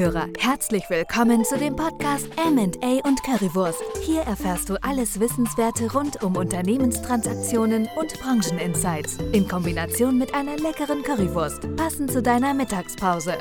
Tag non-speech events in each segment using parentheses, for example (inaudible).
Zuhörer, herzlich willkommen zu dem Podcast M&A und Currywurst. Hier erfährst du alles Wissenswerte rund um Unternehmenstransaktionen und Brancheninsights in Kombination mit einer leckeren Currywurst, passend zu deiner Mittagspause.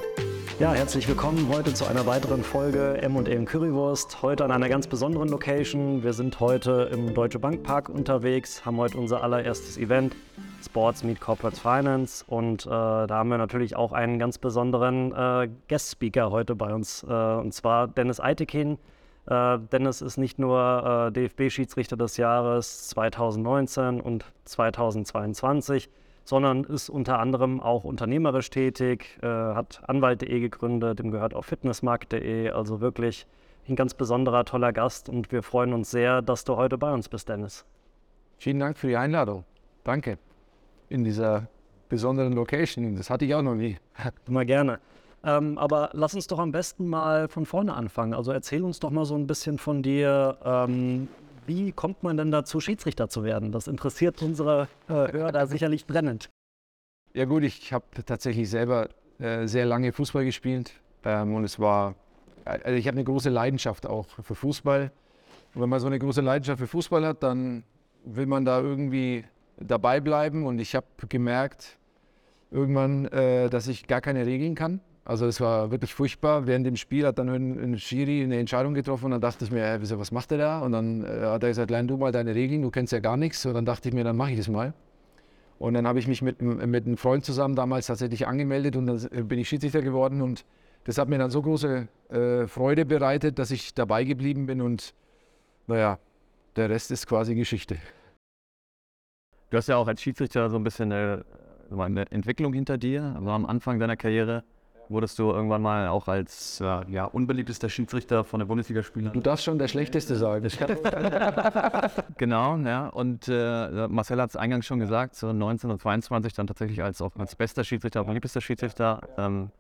Ja, herzlich willkommen heute zu einer weiteren Folge und Currywurst. Heute an einer ganz besonderen Location. Wir sind heute im Deutsche Bank Park unterwegs, haben heute unser allererstes Event, Sports Meet Corporate Finance. Und äh, da haben wir natürlich auch einen ganz besonderen äh, Guest-Speaker heute bei uns, äh, und zwar Dennis Eitekin. Äh, Dennis ist nicht nur äh, DFB-Schiedsrichter des Jahres 2019 und 2022, sondern ist unter anderem auch unternehmerisch tätig, äh, hat Anwalt.de gegründet, dem gehört auch Fitnessmarkt.de, also wirklich ein ganz besonderer, toller Gast und wir freuen uns sehr, dass du heute bei uns bist, Dennis. Vielen Dank für die Einladung. Danke. In dieser besonderen Location. Das hatte ich auch noch nie. (laughs) Immer gerne. Ähm, aber lass uns doch am besten mal von vorne anfangen. Also erzähl uns doch mal so ein bisschen von dir. Ähm, wie kommt man denn dazu, Schiedsrichter zu werden? Das interessiert unsere äh, Hörer sicherlich brennend. Ja gut, ich habe tatsächlich selber äh, sehr lange Fußball gespielt ähm, und es war, also ich habe eine große Leidenschaft auch für Fußball. Und wenn man so eine große Leidenschaft für Fußball hat, dann will man da irgendwie dabei bleiben und ich habe gemerkt irgendwann, äh, dass ich gar keine Regeln kann. Also es war wirklich furchtbar. Während dem Spiel hat dann ein, Schiri eine Entscheidung getroffen und dann dachte ich mir, äh, was macht der da? Und dann äh, hat er gesagt, lern du mal deine Regeln, du kennst ja gar nichts. Und dann dachte ich mir, dann mache ich das mal. Und dann habe ich mich mit, mit einem Freund zusammen damals tatsächlich angemeldet und dann bin ich Schiedsrichter geworden. Und das hat mir dann so große äh, Freude bereitet, dass ich dabei geblieben bin. Und naja, der Rest ist quasi Geschichte. Du hast ja auch als Schiedsrichter so ein bisschen eine, eine Entwicklung hinter dir. Also am Anfang deiner Karriere wurdest du irgendwann mal auch als äh, ja, unbeliebtester Schiedsrichter von der Bundesligaspieler. Du darfst schon der Schlechteste sagen. (laughs) genau, ja. Und äh, Marcel hat es eingangs schon gesagt, so 1922 dann tatsächlich als auch als bester Schiedsrichter, beliebtester Schiedsrichter. Ähm,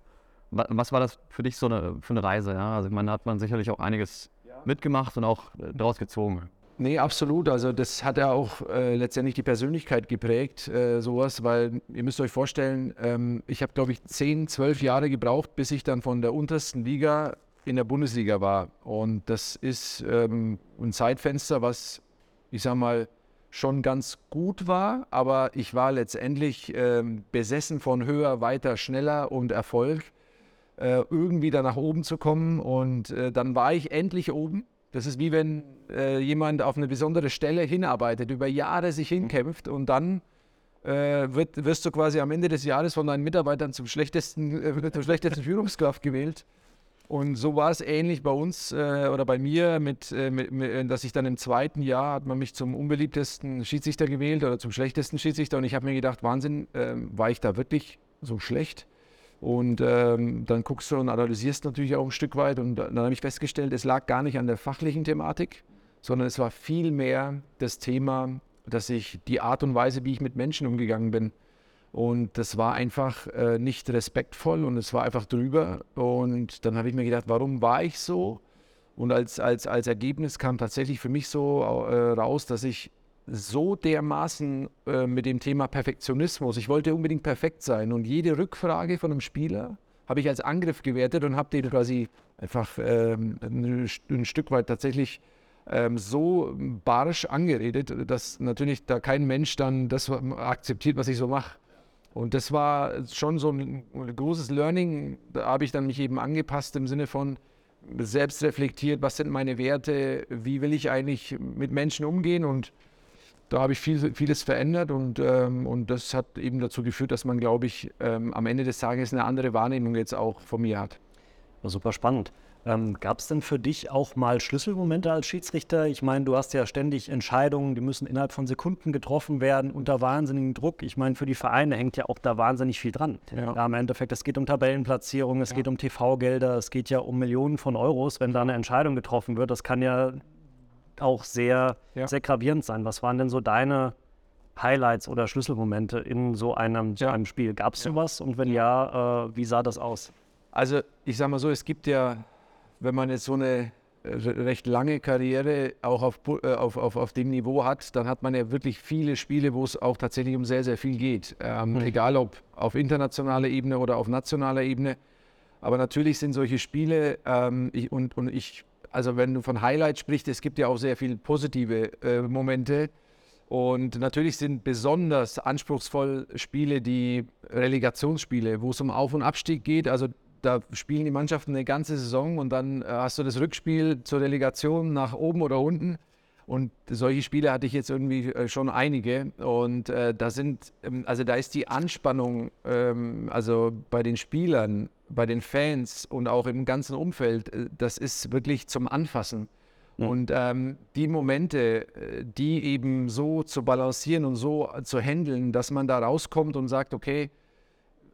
was war das für dich so eine, für eine Reise? Ja? Also ich meine, da hat man sicherlich auch einiges mitgemacht und auch äh, daraus gezogen. Nee, absolut. Also das hat ja auch äh, letztendlich die Persönlichkeit geprägt, äh, sowas, weil ihr müsst euch vorstellen, ähm, ich habe, glaube ich, zehn, zwölf Jahre gebraucht, bis ich dann von der untersten Liga in der Bundesliga war. Und das ist ähm, ein Zeitfenster, was, ich sag mal, schon ganz gut war, aber ich war letztendlich ähm, besessen von höher, weiter, schneller und Erfolg, äh, irgendwie da nach oben zu kommen. Und äh, dann war ich endlich oben das ist wie wenn äh, jemand auf eine besondere Stelle hinarbeitet, über Jahre sich hinkämpft und dann äh, wird, wirst du quasi am Ende des Jahres von deinen Mitarbeitern zum schlechtesten, äh, (laughs) zur schlechtesten Führungskraft gewählt. Und so war es ähnlich bei uns äh, oder bei mir, mit, äh, mit, mit, dass ich dann im zweiten Jahr hat man mich zum unbeliebtesten Schiedsrichter gewählt oder zum schlechtesten Schiedsrichter. Und ich habe mir gedacht, Wahnsinn, ähm, war ich da wirklich so schlecht? Und ähm, dann guckst du und analysierst natürlich auch ein Stück weit. Und dann habe ich festgestellt, es lag gar nicht an der fachlichen Thematik, sondern es war vielmehr das Thema, dass ich die Art und Weise, wie ich mit Menschen umgegangen bin. Und das war einfach äh, nicht respektvoll und es war einfach drüber. Und dann habe ich mir gedacht, warum war ich so? Und als, als, als Ergebnis kam tatsächlich für mich so äh, raus, dass ich so dermaßen äh, mit dem Thema Perfektionismus. Ich wollte unbedingt perfekt sein und jede Rückfrage von einem Spieler habe ich als Angriff gewertet und habe den quasi einfach ähm, ein, ein, Stück weit tatsächlich ähm, so barsch angeredet, dass natürlich da kein Mensch dann das akzeptiert, was ich so mache. Und das war schon so ein, großes Learning. Da habe ich dann mich eben angepasst im Sinne von, selbst reflektiert, was sind meine Werte, wie will ich eigentlich mit Menschen umgehen und da habe ich viel, vieles verändert und, ähm, und das hat eben dazu geführt, dass man, glaube ich, ähm, am Ende des Tages eine andere Wahrnehmung jetzt auch von mir hat. War super spannend. Ähm, Gab es denn für dich auch mal Schlüsselmomente als Schiedsrichter? Ich meine, du hast ja ständig Entscheidungen, die müssen innerhalb von Sekunden getroffen werden, unter wahnsinnigem Druck. Ich meine, für die Vereine hängt ja auch da wahnsinnig viel dran. Ja. ja Im Endeffekt, es geht um Tabellenplatzierung, es ja. geht um TV-Gelder, es geht ja um Millionen von Euros, wenn da eine Entscheidung getroffen wird. Das kann ja auch sehr, ja. sehr gravierend sein. Was waren denn so deine Highlights oder Schlüsselmomente in so einem, ja. einem Spiel? Gab es sowas? Und wenn ja, äh, wie sah das aus? Also ich sage mal so, es gibt ja, wenn man jetzt so eine äh, recht lange Karriere auch auf, äh, auf, auf, auf dem Niveau hat, dann hat man ja wirklich viele Spiele, wo es auch tatsächlich um sehr, sehr viel geht. Ähm, mhm. Egal ob auf internationaler Ebene oder auf nationaler Ebene. Aber natürlich sind solche Spiele ähm, ich, und, und ich, also wenn du von Highlights sprichst, es gibt ja auch sehr viele positive äh, Momente. Und natürlich sind besonders anspruchsvoll Spiele die Relegationsspiele, wo es um Auf- und Abstieg geht. Also da spielen die Mannschaften eine ganze Saison und dann äh, hast du das Rückspiel zur Relegation nach oben oder unten. Und solche Spiele hatte ich jetzt irgendwie äh, schon einige. Und äh, da sind, ähm, also da ist die Anspannung, ähm, also bei den Spielern, bei den Fans und auch im ganzen Umfeld, äh, das ist wirklich zum Anfassen. Mhm. Und ähm, die Momente, äh, die eben so zu balancieren und so zu handeln, dass man da rauskommt und sagt, okay,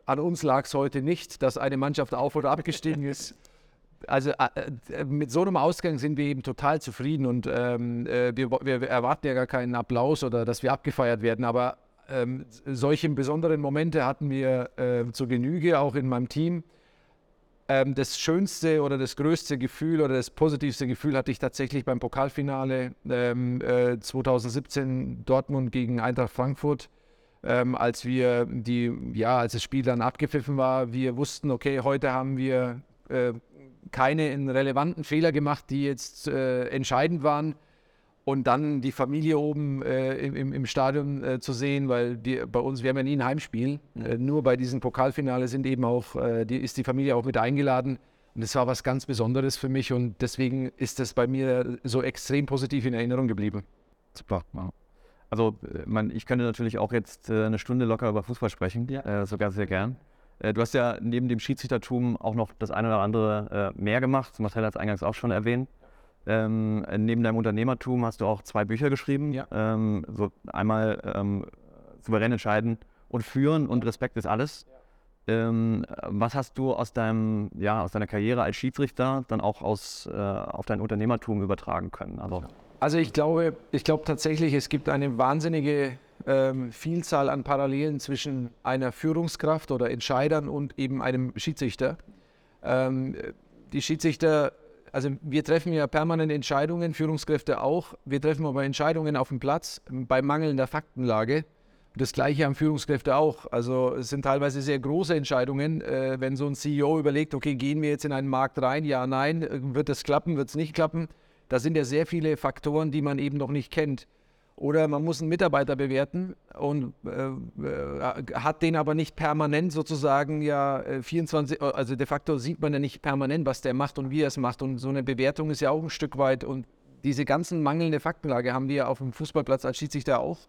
an uns lag es heute nicht, dass eine Mannschaft auf oder abgestiegen ist. (laughs) Also äh, äh, mit so einem Ausgang sind wir eben total zufrieden und ähm, äh, wir, wir, erwarten ja gar keinen Applaus oder dass wir abgefeiert werden, aber ähm, solche besonderen Momente hatten wir äh, zur Genüge, auch in meinem Team. Ähm, das schönste oder das größte Gefühl oder das positivste Gefühl hatte ich tatsächlich beim Pokalfinale ähm, äh, 2017 Dortmund gegen Eintracht Frankfurt ähm, als wir die, ja, als das Spiel dann abgepfiffen war, wir wussten, okay, heute haben wir äh, keine relevanten Fehler gemacht, die jetzt äh, entscheidend waren. Und dann die Familie oben äh, im, im, Stadion äh, zu sehen, weil die, bei uns, wir haben ja nie ein Heimspiel. Äh, nur bei diesem Pokalfinale sind eben auch, äh, die, ist die Familie auch mit eingeladen. Und das war was ganz Besonderes für mich und deswegen ist das bei mir so extrem positiv in Erinnerung geblieben. Super. Wow. Also äh, man, ich könnte natürlich auch jetzt äh, eine Stunde locker über Fußball sprechen, ja. äh, sogar sehr gern. Äh, du hast ja neben dem Schiedsrichtertum auch noch das eine oder andere äh, mehr gemacht. Marcel hat es eingangs auch schon erwähnt. Ähm, neben deinem Unternehmertum hast du auch zwei Bücher geschrieben. Ja. Ähm, so einmal ähm, souverän entscheiden und führen und Respekt ist alles. Ähm, was hast du aus, deinem, ja, aus deiner Karriere als Schiedsrichter dann auch aus, äh, auf dein Unternehmertum übertragen können? Also, also ich glaube, ich glaube tatsächlich, es gibt eine wahnsinnige ähm, Vielzahl an Parallelen zwischen einer Führungskraft oder Entscheidern und eben einem Schiedsrichter. Ähm, die Schiedsrichter, also wir treffen ja permanent Entscheidungen, Führungskräfte auch. Wir treffen aber Entscheidungen auf dem Platz bei mangelnder Faktenlage. Das gleiche haben Führungskräfte auch. Also es sind teilweise sehr große Entscheidungen, äh, wenn so ein CEO überlegt, okay, gehen wir jetzt in einen Markt rein? Ja, nein. Wird es klappen? Wird es nicht klappen? Da sind ja sehr viele Faktoren, die man eben noch nicht kennt. Oder man muss einen Mitarbeiter bewerten und äh, äh hat den aber nicht permanent sozusagen ja 24, äh, also de facto sieht man ja nicht permanent, was der macht und wie er es macht. Und so eine Bewertung ist ja auch ein Stück weit. Und diese ganzen mangelnde Faktenlage haben wir auf dem Fußballplatz als Schiedsrichter auch.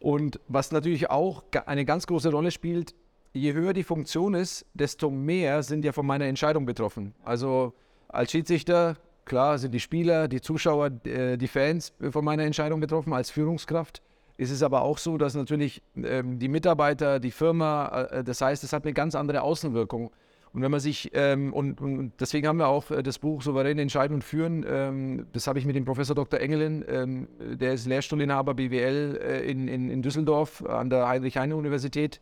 Und was natürlich auch eine ganz große Rolle spielt, je höher die Funktion ist, desto mehr sind ja von meiner Entscheidung betroffen. Also als Schiedsrichter Klar sind die Spieler, die Zuschauer, äh, die Fans von meiner Entscheidung betroffen als Führungskraft. Ist es aber auch so, dass natürlich ähm, die Mitarbeiter, die Firma, äh, das heißt, es hat eine ganz andere Außenwirkung. Und wenn man sich, ähm, und, und, deswegen haben wir auch äh, das Buch Souveräne Entscheiden und Führen, ähm, das habe ich mit dem Professor Dr. Engelin, ähm, der ist Lehrstuhlinhaber BWL äh, in, in, in, Düsseldorf an der Heinrich-Heine-Universität.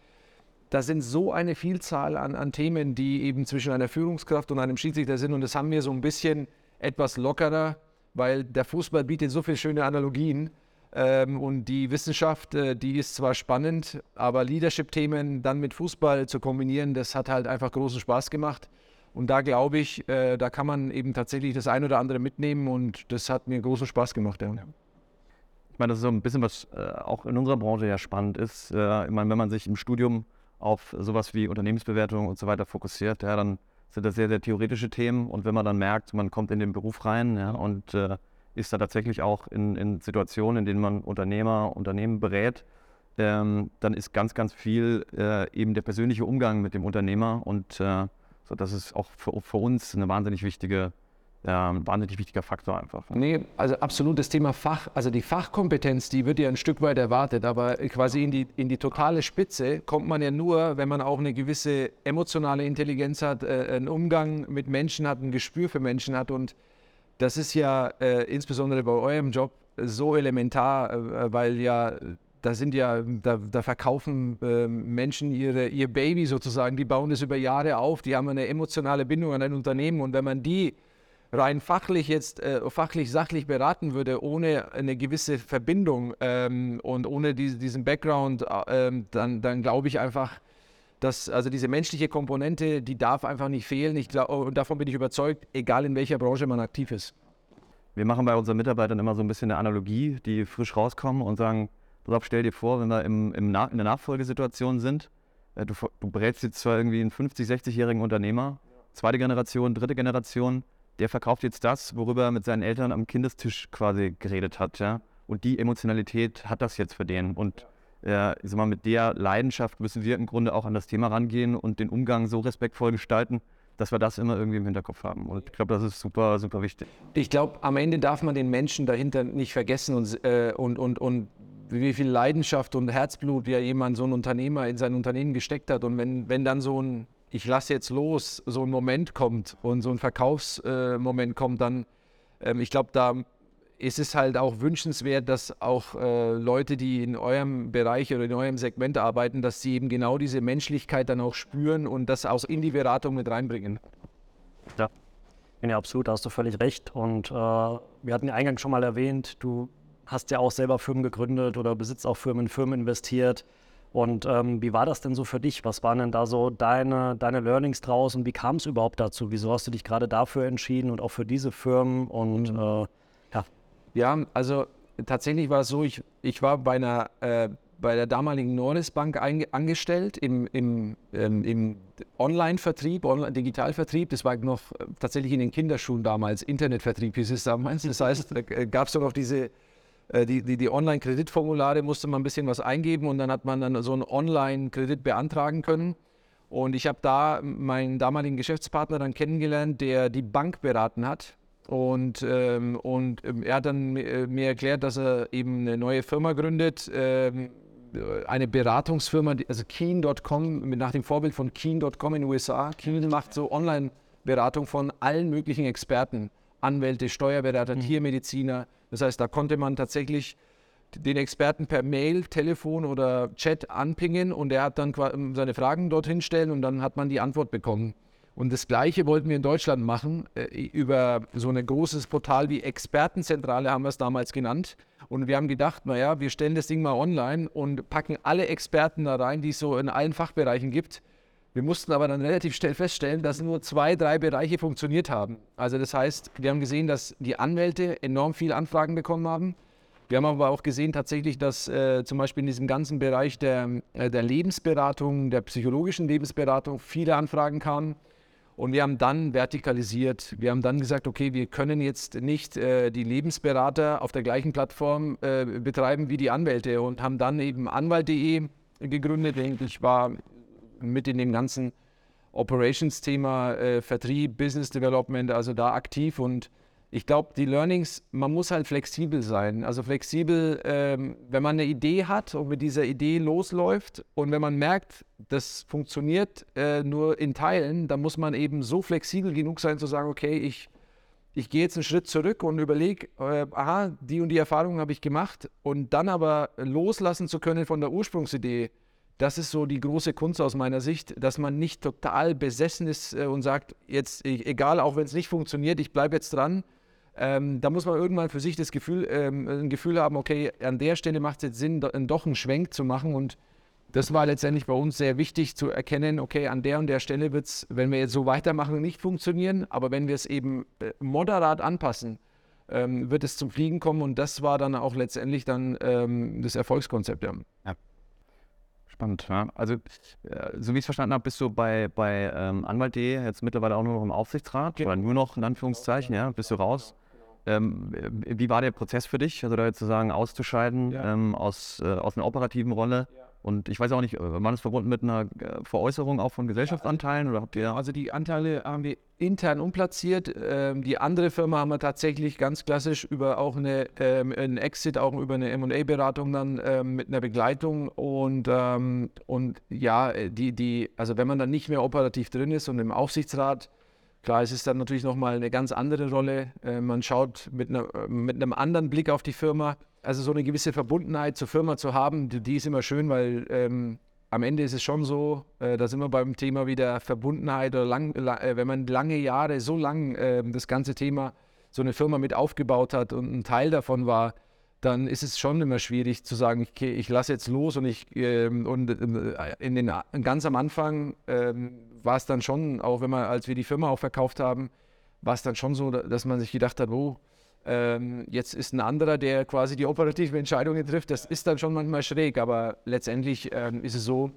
Da sind so eine Vielzahl an, an Themen, die eben zwischen einer Führungskraft und einem Schiedsrichter sind. Und das haben wir so ein bisschen etwas lockerer, weil der Fußball bietet so viele schöne Analogien. Ähm, und die Wissenschaft, äh, die ist zwar spannend, aber Leadership-Themen dann mit Fußball zu kombinieren, das hat halt einfach großen Spaß gemacht. Und da glaube ich, äh, da kann man eben tatsächlich das ein oder andere mitnehmen und das hat mir großen Spaß gemacht. Ja. Ich meine, das ist so ein bisschen, was äh, auch in unserer Branche ja spannend ist. Äh, ich meine, wenn man sich im Studium auf sowas wie Unternehmensbewertung und so weiter fokussiert, ja, dann sind das sehr, sehr theoretische Themen. Und wenn man dann merkt, man kommt in den Beruf rein ja, und äh, ist da tatsächlich auch in, in, Situationen, in denen man Unternehmer, Unternehmen berät, ähm, dann ist ganz, ganz viel äh, eben der persönliche Umgang mit dem Unternehmer. Und äh, so, das ist auch für, für uns eine wahnsinnig wichtige ein wahnsinnig wichtiger Faktor einfach. Nee, also absolut das Thema Fach, also die Fachkompetenz, die wird ja ein Stück weit erwartet, aber quasi in die, in die totale Spitze kommt man ja nur, wenn man auch eine gewisse emotionale Intelligenz hat, äh, einen Umgang mit Menschen hat, ein Gespür für Menschen hat und das ist ja äh, insbesondere bei eurem Job so elementar, äh, weil ja da sind ja, da, da verkaufen äh, Menschen ihre, ihr Baby sozusagen, die bauen das über Jahre auf, die haben eine emotionale Bindung an ein Unternehmen und wenn man die rein fachlich jetzt, äh, fachlich, sachlich beraten würde, ohne eine gewisse Verbindung ähm, und ohne die, diesen Background, äh, dann, dann glaube ich einfach, Das, also diese menschliche Komponente, die darf einfach nicht fehlen. Ich glaub, und davon bin ich überzeugt, egal in welcher Branche man aktiv ist. Wir machen bei unseren Mitarbeitern immer so ein bisschen eine Analogie, die frisch rauskommen und sagen, pass stell dir vor, wenn wir im, im in der Nachfolgesituation sind, äh, du, du berätst jetzt zwar irgendwie einen 50-, 60-jährigen Unternehmer, zweite Generation, dritte Generation, der verkauft jetzt das, worüber er mit seinen Eltern am Kindestisch quasi geredet hat, ja. Und die Emotionalität hat das jetzt für den. Und äh, ich sag mal, mit der Leidenschaft müssen wir im Grunde auch an das Thema rangehen und den Umgang so respektvoll gestalten, dass wir das immer irgendwie im Hinterkopf haben. Und ich glaube, das ist super, super wichtig. Ich glaube, am Ende darf man den Menschen dahinter nicht vergessen und, äh, und, und, und wie viel Leidenschaft und Herzblut ja jemand, so ein Unternehmer in sein Unternehmen gesteckt hat. Und wenn, wenn dann so ein, ich lasse jetzt los, so ein Moment kommt und so ein Verkaufsmoment äh, kommt, dann, ähm, ich glaube, da ist es halt auch wünschenswert, dass auch äh, Leute, die in eurem Bereich oder in eurem Segment arbeiten, dass sie eben genau diese Menschlichkeit dann auch spüren und das auch in die Beratung mit reinbringen. Ja, ja absolut, da hast du völlig recht. Und äh, wir hatten ja eingangs schon mal erwähnt, du hast ja auch selber Firmen gegründet oder besitzt auch Firmen in Firmen investiert. Und ähm, wie war das denn so für dich? Was waren denn da so deine, deine Learnings draus und wie kam es überhaupt dazu? Wieso hast du dich gerade dafür entschieden und auch für diese Firmen? Und mhm. äh, ja. Ja, also tatsächlich war es so, ich, ich war bei einer äh, bei der damaligen Norris Bank angestellt im, im, ähm, im Online-Vertrieb, Online Digitalvertrieb. Das war noch äh, tatsächlich in den Kinderschuhen damals, Internetvertrieb hieß es damals. Das heißt, da gab es doch noch diese äh, die, die, die Online-Kreditformulare musste man ein bisschen was eingeben und dann hat man dann so einen Online-Kredit beantragen können. Und ich habe da meinen damaligen Geschäftspartner dann kennengelernt, der die Bank beraten hat. Und, ähm, und ähm, er hat dann äh, mir erklärt, dass er eben eine neue Firma gründet, ähm, eine Beratungsfirma, also Keen.com, nach dem Vorbild von Keen.com in den USA. Keen macht so Online-Beratung von allen möglichen Experten. Anwälte, Steuerberater, mhm. Tiermediziner. Das heißt, da konnte man tatsächlich den Experten per Mail, Telefon oder Chat anpingen und er hat dann seine Fragen dorthin stellen und dann hat man die Antwort bekommen. Und das Gleiche wollten wir in Deutschland machen, äh, über so ein großes Portal wie Expertenzentrale haben wir es damals genannt. Und wir haben gedacht, naja, wir stellen das Ding mal online und packen alle Experten da rein, die es so in allen Fachbereichen gibt. Wir mussten aber dann relativ schnell feststellen, dass nur zwei, drei Bereiche funktioniert haben. Also das heißt, wir haben gesehen, dass die Anwälte enorm viele Anfragen bekommen haben. Wir haben aber auch gesehen tatsächlich, dass äh, zum Beispiel in diesem ganzen Bereich der, äh, der Lebensberatung, der psychologischen Lebensberatung viele Anfragen kamen. Und wir haben dann vertikalisiert. Wir haben dann gesagt, okay, wir können jetzt nicht äh, die Lebensberater auf der gleichen Plattform äh, betreiben wie die Anwälte und haben dann eben anwalt.de gegründet. Ich war mit in dem ganzen Operations-Thema, äh, Vertrieb, Business Development, also da aktiv. Und ich glaube, die Learnings, man muss halt flexibel sein. Also flexibel, ähm, wenn man eine Idee hat und mit dieser Idee losläuft und wenn man merkt, das funktioniert äh, nur in Teilen, dann muss man eben so flexibel genug sein zu sagen, okay, ich, ich gehe jetzt einen Schritt zurück und überlege, äh, aha, die und die Erfahrungen habe ich gemacht und dann aber loslassen zu können von der Ursprungsidee das ist so die große Kunst aus meiner Sicht, dass man nicht total besessen ist äh, und sagt, jetzt egal, auch wenn es nicht funktioniert, ich bleibe jetzt dran. Ähm, da muss man irgendwann für sich das Gefühl, ähm, ein Gefühl haben, okay, an der Stelle macht es jetzt Sinn, do, doch einen Schwenk zu machen. Und das war letztendlich bei uns sehr wichtig zu erkennen, okay, an der und der Stelle wird es, wenn wir jetzt so weitermachen, nicht funktionieren. Aber wenn wir es eben äh, moderat anpassen, ähm, wird es zum Fliegen kommen. Und das war dann auch letztendlich dann ähm, das Erfolgskonzept. Ja. ja. Spannend, ja. Also, äh, so wie ich es verstanden habe, bist du bei, bei ähm, Anwalt.de jetzt mittlerweile auch nur noch im Aufsichtsrat oder nur noch in Anführungszeichen, ja, bist du raus. Ähm, wie war der Prozess für dich, also da jetzt sozusagen auszuscheiden ähm, aus, äh, aus einer operativen Rolle? Ja. Und ich weiß auch nicht, äh, war das verbunden mit einer äh, Veräußerung auch von Gesellschaftsanteilen oder habt ihr? Also die Anteile haben wir intern umplatziert. Ähm, die andere Firma haben wir tatsächlich ganz klassisch über auch eine, ähm, einen Exit, auch über eine M&A-Beratung dann ähm, mit einer Begleitung und, und ja, die, die, also wenn man dann nicht mehr operativ drin ist und im Aufsichtsrat, Klar, es ist dann natürlich nochmal eine ganz andere Rolle. Äh, man schaut mit, einer, mit einem anderen Blick auf die Firma also so eine gewisse Verbundenheit zur Firma zu haben, die, die ist immer schön, weil ähm, am Ende ist es schon so, äh, da sind wir beim Thema wieder Verbundenheit oder lang, äh, wenn man lange Jahre, so lang äh, das ganze Thema so eine Firma mit aufgebaut hat und ein Teil davon war, dann ist es schon immer schwierig zu sagen, okay, ich lasse jetzt los und ich ähm, und äh, in den ganz am Anfang ähm, war es dann schon, auch wenn wir, als wir die Firma auch verkauft haben, war es dann schon so, dass man sich gedacht hat, oh, ähm, jetzt ist ein anderer, der quasi die operativen Entscheidungen trifft. Das ist dann schon manchmal schräg, aber letztendlich ähm, ist es so,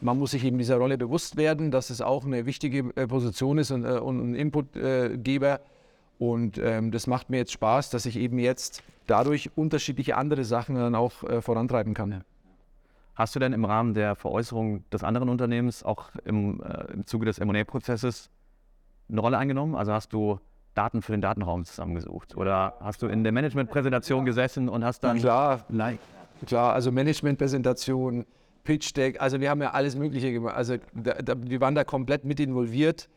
man muss sich eben dieser Rolle bewusst werden, dass es auch eine wichtige äh, Position ist und, äh, und ein Inputgeber. Äh, und ähm, das macht mir jetzt Spaß, dass ich eben jetzt dadurch unterschiedliche andere Sachen dann auch äh, vorantreiben kann. Hast du denn im Rahmen der Veräußerung des anderen Unternehmens auch im, äh, im Zuge des M&A-Prozesses eine Rolle eingenommen? Also hast du Daten für den Datenraum zusammengesucht? Oder hast du in der Managementpräsentation gesessen und hast dann... Klar, nein. klar also Managementpräsentation, Pitch Deck, also wir haben ja alles Mögliche gemacht. Also da, da, wir waren da komplett mit involviert.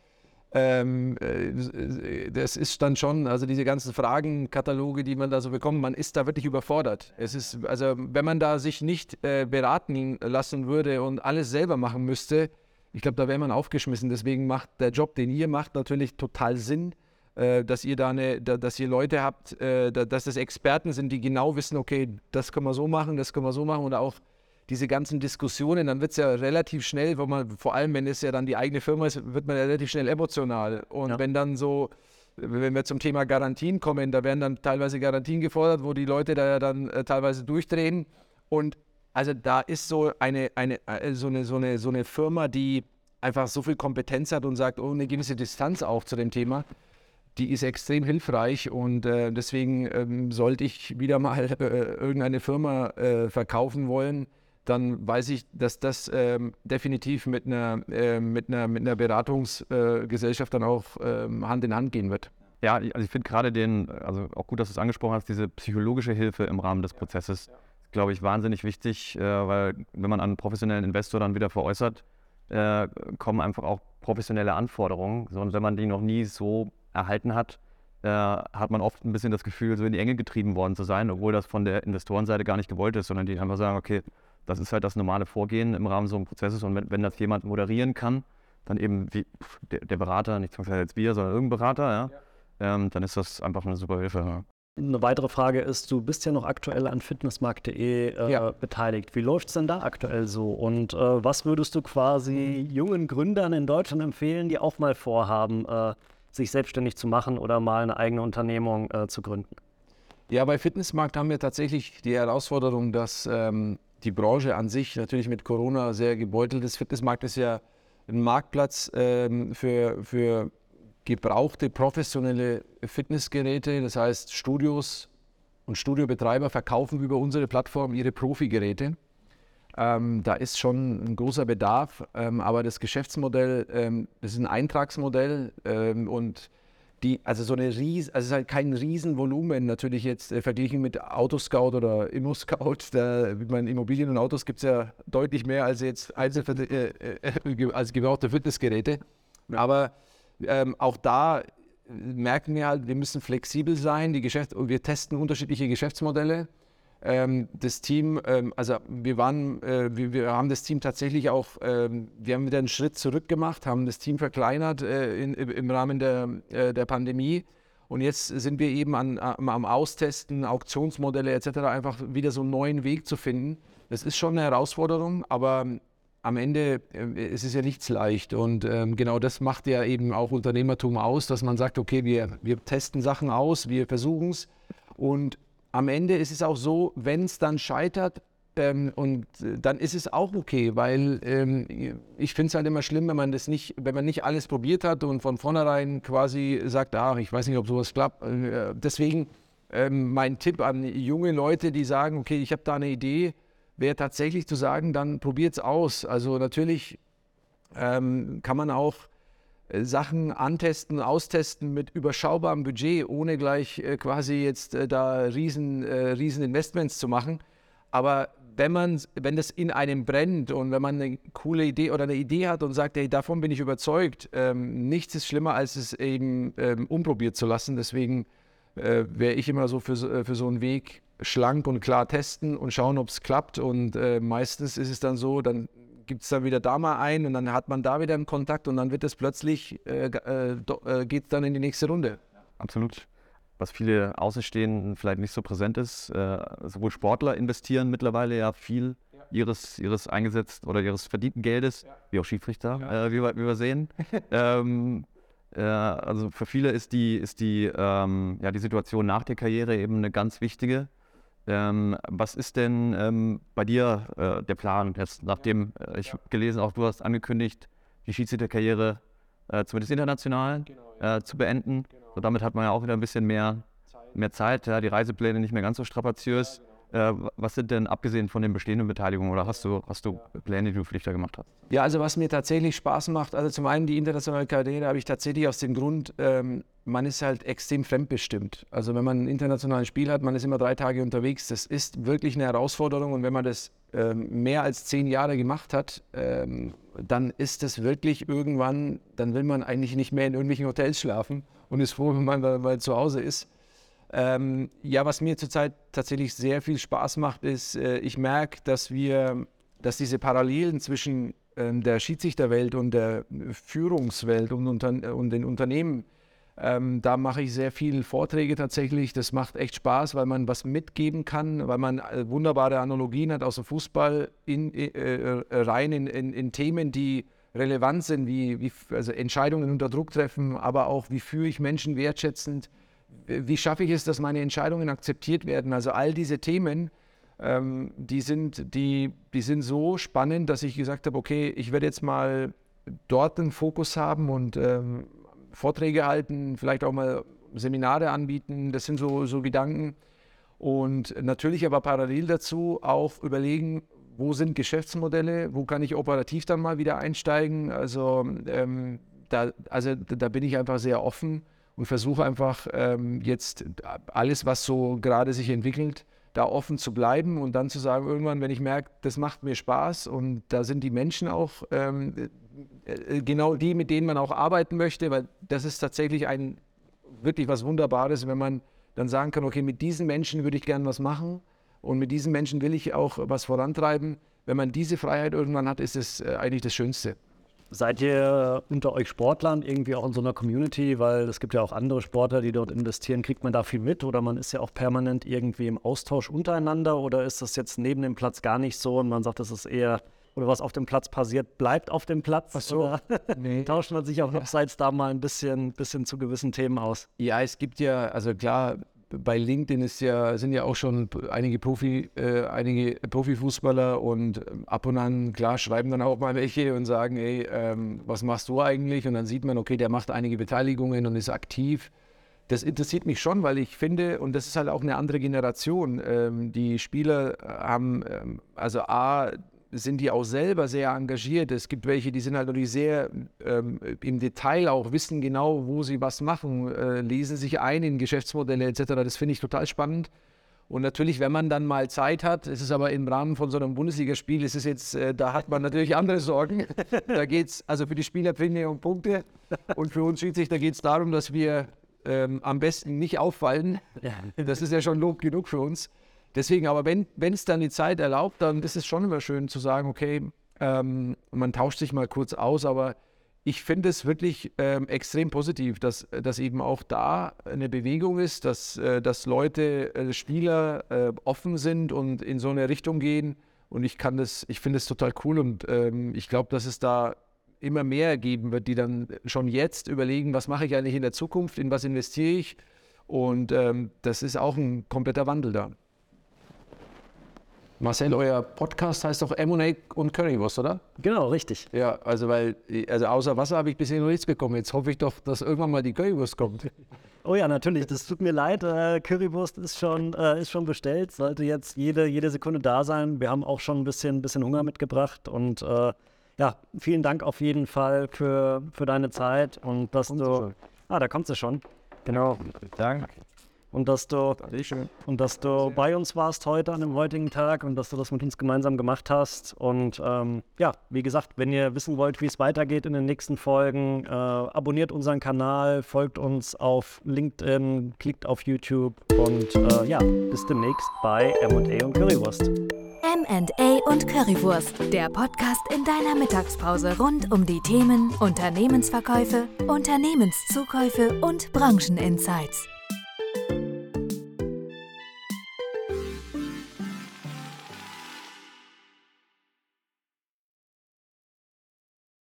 Ähm, äh, das ist dann schon, also diese ganzen Fragenkataloge, die man da so bekommt, man ist da wirklich überfordert. Es ist, also wenn man da sich nicht äh, beraten lassen würde und alles selber machen müsste, ich glaube, da wäre man aufgeschmissen. Deswegen macht der Job, den ihr macht, natürlich total Sinn, äh, dass ihr da eine, da, dass ihr Leute habt, äh, da, dass das Experten sind, die genau wissen, okay, das können wir so machen, das können wir so machen oder auch diese ganzen Diskussionen, dann wird es ja relativ schnell, wo man, vor allem wenn es ja dann die eigene Firma ist, wird man ja relativ schnell emotional. Und ja. wenn dann so, wenn wir zum Thema Garantien kommen, da werden dann teilweise Garantien gefordert, wo die Leute da ja dann äh, teilweise durchdrehen. Und also da ist so eine, eine, so, eine, so, eine, so eine Firma, die einfach so viel Kompetenz hat und sagt, oh, eine gewisse Distanz auch zu dem Thema die ist extrem hilfreich und äh, deswegen ähm, sollte ich wieder mal äh, irgendeine Firma äh, verkaufen wollen, dann weiß ich, dass das ähm, definitiv mit einer, äh, mit einer, mit einer Beratungsgesellschaft dann auch ähm, Hand in Hand gehen wird. Ja, also ich finde gerade den, also auch gut, dass du es angesprochen hast, diese psychologische Hilfe im Rahmen des Prozesses, glaube ich, wahnsinnig wichtig, äh, weil wenn man einen professionellen Investor dann wieder veräußert, äh, kommen einfach auch professionelle Anforderungen. So, und wenn man die noch nie so erhalten hat, äh, hat man oft ein bisschen das Gefühl, so in die Enge getrieben worden zu sein, obwohl das von der Investorenseite gar nicht gewollt ist, sondern die einfach sagen, okay, das ist halt das normale Vorgehen im Rahmen so eines Prozesses. Und wenn, wenn das jemand moderieren kann, dann eben wie der, der Berater, nicht zwangsläufig jetzt wir, sondern irgendein Berater, ja, ja. Ähm, dann ist das einfach eine super Hilfe. Ja. Eine weitere Frage ist, du bist ja noch aktuell an fitnessmarkt.de äh, ja. beteiligt. Wie läuft es denn da aktuell so? Und äh, was würdest du quasi jungen Gründern in Deutschland empfehlen, die auch mal vorhaben, äh, sich selbstständig zu machen oder mal eine eigene Unternehmung äh, zu gründen? Ja, bei Fitnessmarkt haben wir tatsächlich die Herausforderung, dass ähm, die Branche an sich natürlich mit Corona sehr gebeutelt ist. Fitnessmarkt ist ja ein Marktplatz ähm, für, für gebrauchte professionelle Fitnessgeräte. Das heißt, Studios und Studiobetreiber verkaufen über unsere Plattform ihre Profigeräte. Ähm, da ist schon ein großer Bedarf, ähm, aber das Geschäftsmodell, ähm, das ist ein Eintragsmodell ähm, und die, also so eine Ries, also es ist halt kein Riesenvolumen natürlich jetzt äh, verglichen mit Autoscout oder ImmoScout. Da, ich meine, Immobilien und Autos gibt es ja deutlich mehr als jetzt einzeln äh, äh, als gebrauchte Fitnessgeräte. Aber ähm, auch da merken wir halt, wir müssen flexibel sein. Die Geschäft wir testen unterschiedliche Geschäftsmodelle das Team, ähm, also wir waren, äh, wir, haben das Team tatsächlich auch, ähm, wir haben wieder einen Schritt zurück gemacht, haben das Team verkleinert äh, im Rahmen der, äh, der Pandemie. Und jetzt sind wir eben an, am Austesten, Auktionsmodelle etc., einfach wieder so einen neuen Weg zu finden. Das ist schon eine Herausforderung, aber am Ende es ist ja nichts leicht. Und ähm, genau das macht ja eben auch Unternehmertum aus, dass man sagt, okay, wir, wir testen Sachen aus, wir versuchen es. Und am Ende ist es auch so, wenn es dann scheitert, ähm, und äh, dann ist es auch okay, weil ähm, ich finde es halt immer schlimm, wenn man das nicht, wenn man nicht alles probiert hat und von vornherein quasi sagt, ach, ich weiß nicht, ob sowas klappt. Äh, deswegen ähm, mein Tipp an junge Leute, die sagen, okay, ich habe da eine Idee, wäre tatsächlich zu sagen, dann probiert es aus. Also natürlich ähm, kann man auch Sachen antesten, austesten mit überschaubarem Budget, ohne gleich äh, quasi jetzt äh, da riesen, äh, riesen Investments zu machen. Aber wenn man, wenn das in einem brennt und wenn man eine coole Idee oder eine Idee hat und sagt, hey, davon bin ich überzeugt, ähm, nichts ist schlimmer, als es eben ähm, unprobiert zu lassen. Deswegen äh, wäre ich immer so für, äh, für so einen Weg schlank und klar testen und schauen, ob es klappt. Und meistens ist es dann so, dann gibt es dann wieder da mal ein und dann hat man da wieder einen Kontakt und dann wird es plötzlich, äh, äh, äh geht dann in die nächste Runde. Absolut. was viele Außenstehenden vielleicht nicht so präsent ist. Äh, sowohl Sportler investieren mittlerweile ja viel ihres, ihres eingesetzt oder ihres verdienten Geldes, wie auch Schiedsrichter, äh, wie, wir, wie wir sehen. (laughs) ähm, äh, also für viele ist die, ist die, ähm, ja, die Situation nach der Karriere eben eine ganz wichtige. Ähm, was ist denn ähm, bei dir äh, der Plan jetzt, nachdem äh, ich gelesen, auch du hast angekündigt, die Schiedsrichterkarriere äh, zumindest international genau, äh, zu beenden. Genau. So, damit hat man ja auch wieder ein bisschen mehr Zeit, mehr Zeit ja, die Reisepläne nicht mehr ganz so strapaziös. Äh, was sind denn abgesehen von den bestehenden Beteiligungen oder hast du, hast du Pläne, die du da gemacht hast? Ja, also was mir tatsächlich Spaß macht, also zum einen die internationale Karriere habe ich tatsächlich aus dem Grund, ähm, man ist halt extrem fremdbestimmt. Also wenn man ein internationales Spiel hat, man ist immer drei Tage unterwegs, das ist wirklich eine Herausforderung und wenn man das ähm, mehr als zehn Jahre gemacht hat, ähm, dann ist das wirklich irgendwann, dann will man eigentlich nicht mehr in irgendwelchen Hotels schlafen und ist froh, wenn man mal zu Hause ist. Ähm, ja, was mir zurzeit tatsächlich sehr viel Spaß macht, ist, äh, ich merke, dass wir, dass diese Parallelen zwischen äh, der Schiedsrichterwelt und der Führungswelt und, unter, und den Unternehmen, ähm, da mache ich sehr viele Vorträge tatsächlich. Das macht echt Spaß, weil man was mitgeben kann, weil man äh, wunderbare Analogien hat aus dem Fußball in, äh, äh rein in, in, in, Themen, die relevant sind, wie, wie also Entscheidungen unter Druck treffen, aber auch wie führe ich Menschen wertschätzend wie schaffe ich es, dass meine Entscheidungen akzeptiert werden? Also all diese Themen, ähm, die, sind, die, die sind so spannend, dass ich gesagt habe, okay, ich werde jetzt mal dort einen Fokus haben und ähm, Vorträge halten, vielleicht auch mal Seminare anbieten. Das sind so, so Gedanken. Und natürlich aber parallel dazu auch überlegen, wo sind Geschäftsmodelle, wo kann ich operativ dann mal wieder einsteigen. Also, ähm, da, also da bin ich einfach sehr offen und versuche einfach ähm, jetzt alles, was so gerade sich entwickelt, da offen zu bleiben und dann zu sagen, irgendwann, wenn ich merke, das macht mir Spaß und da sind die Menschen auch ähm, äh, genau die, mit denen man auch arbeiten möchte, weil das ist tatsächlich ein wirklich was Wunderbares, wenn man dann sagen kann, okay, mit diesen Menschen würde ich gerne was machen und mit diesen Menschen will ich auch was vorantreiben. Wenn man diese Freiheit irgendwann hat, ist es äh, eigentlich das Schönste. Seid ihr unter euch Sportlern irgendwie auch in so einer Community, weil es gibt ja auch andere Sportler, die dort investieren, kriegt man da viel mit oder man ist ja auch permanent irgendwie im Austausch untereinander oder ist das jetzt neben dem Platz gar nicht so und man sagt, das ist eher oder was auf dem Platz passiert, bleibt auf dem Platz? Ach so. (laughs) Nee. tauscht man sich auch noch seit da mal ein bisschen, bisschen zu gewissen Themen aus? Ja, es gibt ja, also klar, bei LinkedIn ist ja, sind ja auch schon einige, Profi, äh, einige Profifußballer und ähm, ab und an, klar, schreiben dann auch mal welche und sagen, ey, ähm, was machst du eigentlich? Und dann sieht man, okay, der macht einige Beteiligungen und ist aktiv. Das interessiert mich schon, weil ich finde, und das ist halt auch eine andere Generation, ähm, die Spieler haben, ähm, also A, sind die auch selber sehr engagiert. Es gibt welche, die sind halt natürlich sehr ähm, im Detail auch, wissen genau, wo sie was machen, äh, lesen sich ein in Geschäftsmodelle etc. Das finde ich total spannend. Und natürlich, wenn man dann mal Zeit hat, ist es aber im Rahmen von so einem Bundesligaspiel, ist es jetzt, äh, da hat man natürlich andere Sorgen. da geht es, also für die Spieler Prämie um Punkte und für uns Schiedsrichter geht es darum, dass wir ähm, am besten nicht auffallen. Das ist ja schon Lob genug für uns. Deswegen, aber wenn es dann die Zeit erlaubt, dann ist es schon immer schön zu sagen, okay, ähm, man tauscht sich mal kurz aus, aber ich finde es wirklich ähm, extrem positiv, dass, dass eben auch da eine Bewegung ist, dass, äh, dass Leute, äh, Spieler äh, offen sind und in so eine Richtung gehen. Und ich kann das, ich finde es total cool und ähm, ich glaube, dass es da immer mehr geben wird, die dann schon jetzt überlegen, was mache ich eigentlich in der Zukunft, in was investiere ich. Und ähm, das ist auch ein kompletter Wandel da. Marcel, euer Podcast heißt doch M&A und Currywurst, oder? Genau, richtig. Ja, also weil, also außer Wasser habe ich bisher noch nichts bekommen. Jetzt hoffe ich doch, dass irgendwann mal die Currywurst kommt. Oh ja, natürlich. Das tut mir leid. Äh, Currywurst ist schon, äh, ist schon bestellt. Sollte jetzt jede, jede Sekunde da sein. Wir haben auch schon ein bisschen, bisschen Hunger mitgebracht. Und äh, ja, vielen Dank auf jeden Fall für, für deine Zeit und dass kommt du. Ah, da kommt sie schon. Genau. Danke und dass du, und dass du bei uns warst heute an dem heutigen Tag und dass du das mit uns gemeinsam gemacht hast. Und ähm, ja, wie gesagt, wenn ihr wissen wollt, wie es weitergeht in den nächsten Folgen, äh, abonniert unseren Kanal, folgt uns auf LinkedIn, klickt auf YouTube und äh, ja, bis demnächst bei M&A und Currywurst. M&A und Currywurst, der Podcast in deiner Mittagspause rund um die Themen Unternehmensverkäufe, Unternehmenszukäufe und Brancheninsights.